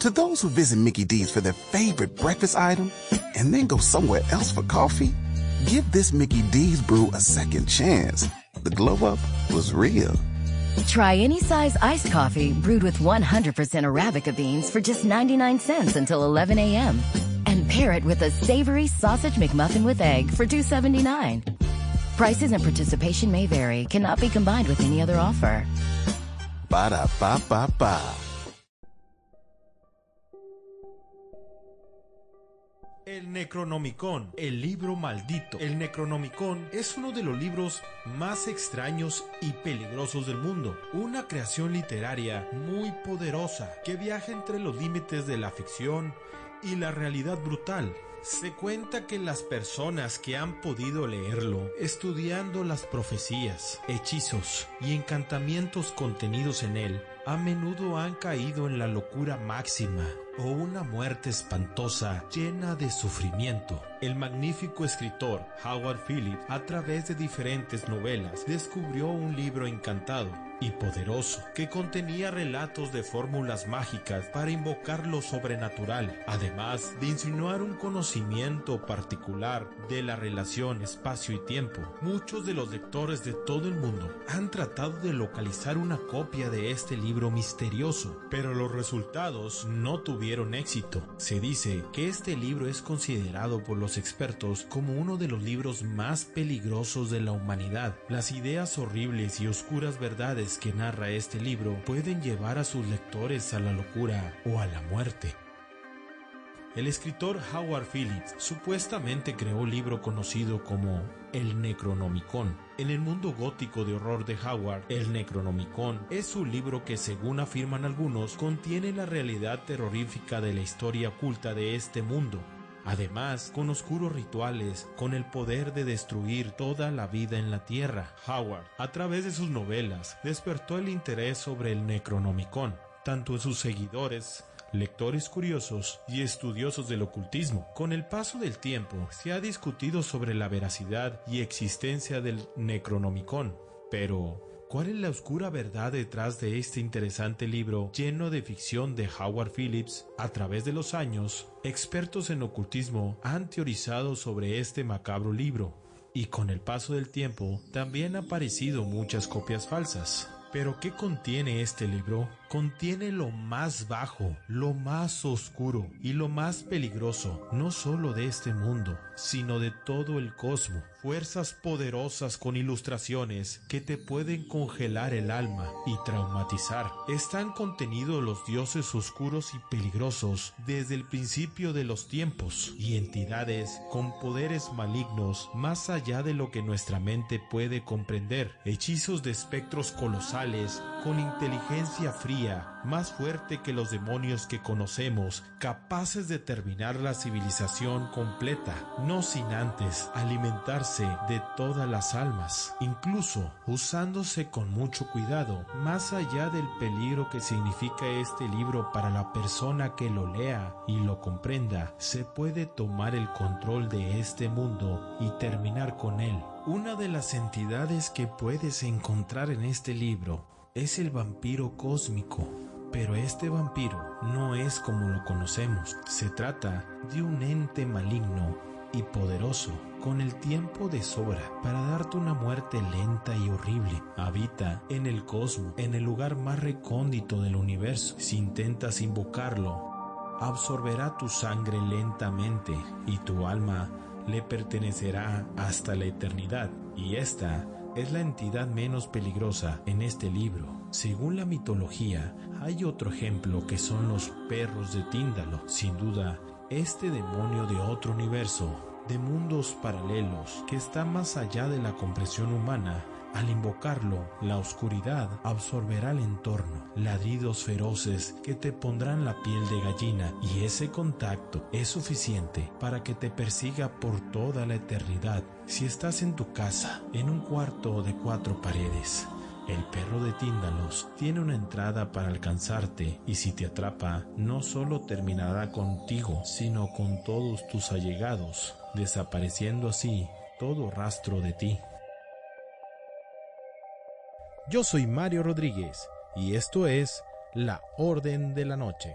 To those who visit Mickey D's for their favorite breakfast item and then go somewhere else for coffee, give this Mickey D's brew a second chance. The glow up was real. Try any size iced coffee brewed with 100% Arabica beans for just 99 cents until 11 a.m. And pair it with a savory sausage McMuffin with egg for $2.79. Prices and participation may vary, cannot be combined with any other offer. Ba da ba ba ba. Necronomicon, el libro maldito. El Necronomicon es uno de los libros más extraños y peligrosos del mundo. Una creación literaria muy poderosa que viaja entre los límites de la ficción y la realidad brutal. Se cuenta que las personas que han podido leerlo, estudiando las profecías, hechizos y encantamientos contenidos en él, a menudo han caído en la locura máxima o una muerte espantosa llena de sufrimiento. El magnífico escritor Howard Phillips, a través de diferentes novelas, descubrió un libro encantado y poderoso que contenía relatos de fórmulas mágicas para invocar lo sobrenatural, además de insinuar un conocimiento particular de la relación espacio y tiempo. Muchos de los lectores de todo el mundo han tratado de localizar una copia de este libro misterioso, pero los resultados no tuvieron éxito. Se dice que este libro es considerado por los expertos como uno de los libros más peligrosos de la humanidad. Las ideas horribles y oscuras verdades que narra este libro pueden llevar a sus lectores a la locura o a la muerte. El escritor Howard Phillips supuestamente creó un libro conocido como el Necronomicon. En el mundo gótico de horror de Howard, el Necronomicon es un libro que, según afirman algunos, contiene la realidad terrorífica de la historia oculta de este mundo. Además, con oscuros rituales, con el poder de destruir toda la vida en la Tierra, Howard, a través de sus novelas, despertó el interés sobre el Necronomicon, tanto en sus seguidores lectores curiosos y estudiosos del ocultismo. Con el paso del tiempo se ha discutido sobre la veracidad y existencia del Necronomicon, pero ¿Cuál es la oscura verdad detrás de este interesante libro lleno de ficción de Howard Phillips? A través de los años, expertos en ocultismo han teorizado sobre este macabro libro, y con el paso del tiempo también han aparecido muchas copias falsas. Pero ¿qué contiene este libro? Contiene lo más bajo, lo más oscuro y lo más peligroso, no solo de este mundo, sino de todo el cosmos. Fuerzas poderosas con ilustraciones que te pueden congelar el alma y traumatizar. Están contenidos los dioses oscuros y peligrosos desde el principio de los tiempos y entidades con poderes malignos más allá de lo que nuestra mente puede comprender. Hechizos de espectros colosales con inteligencia fría más fuerte que los demonios que conocemos, capaces de terminar la civilización completa, no sin antes alimentarse de todas las almas, incluso usándose con mucho cuidado, más allá del peligro que significa este libro para la persona que lo lea y lo comprenda, se puede tomar el control de este mundo y terminar con él. Una de las entidades que puedes encontrar en este libro es el vampiro cósmico. Pero este vampiro no es como lo conocemos. Se trata de un ente maligno y poderoso, con el tiempo de sobra para darte una muerte lenta y horrible. Habita en el cosmos, en el lugar más recóndito del universo. Si intentas invocarlo, absorberá tu sangre lentamente y tu alma le pertenecerá hasta la eternidad. Y esta es la entidad menos peligrosa en este libro. Según la mitología, hay otro ejemplo que son los perros de Tíndalo. Sin duda, este demonio de otro universo, de mundos paralelos, que está más allá de la comprensión humana, al invocarlo, la oscuridad absorberá el entorno, ladridos feroces que te pondrán la piel de gallina y ese contacto es suficiente para que te persiga por toda la eternidad. Si estás en tu casa, en un cuarto de cuatro paredes, el perro de Tíndalos tiene una entrada para alcanzarte y si te atrapa, no solo terminará contigo, sino con todos tus allegados, desapareciendo así todo rastro de ti. Yo soy Mario Rodríguez y esto es La Orden de la Noche.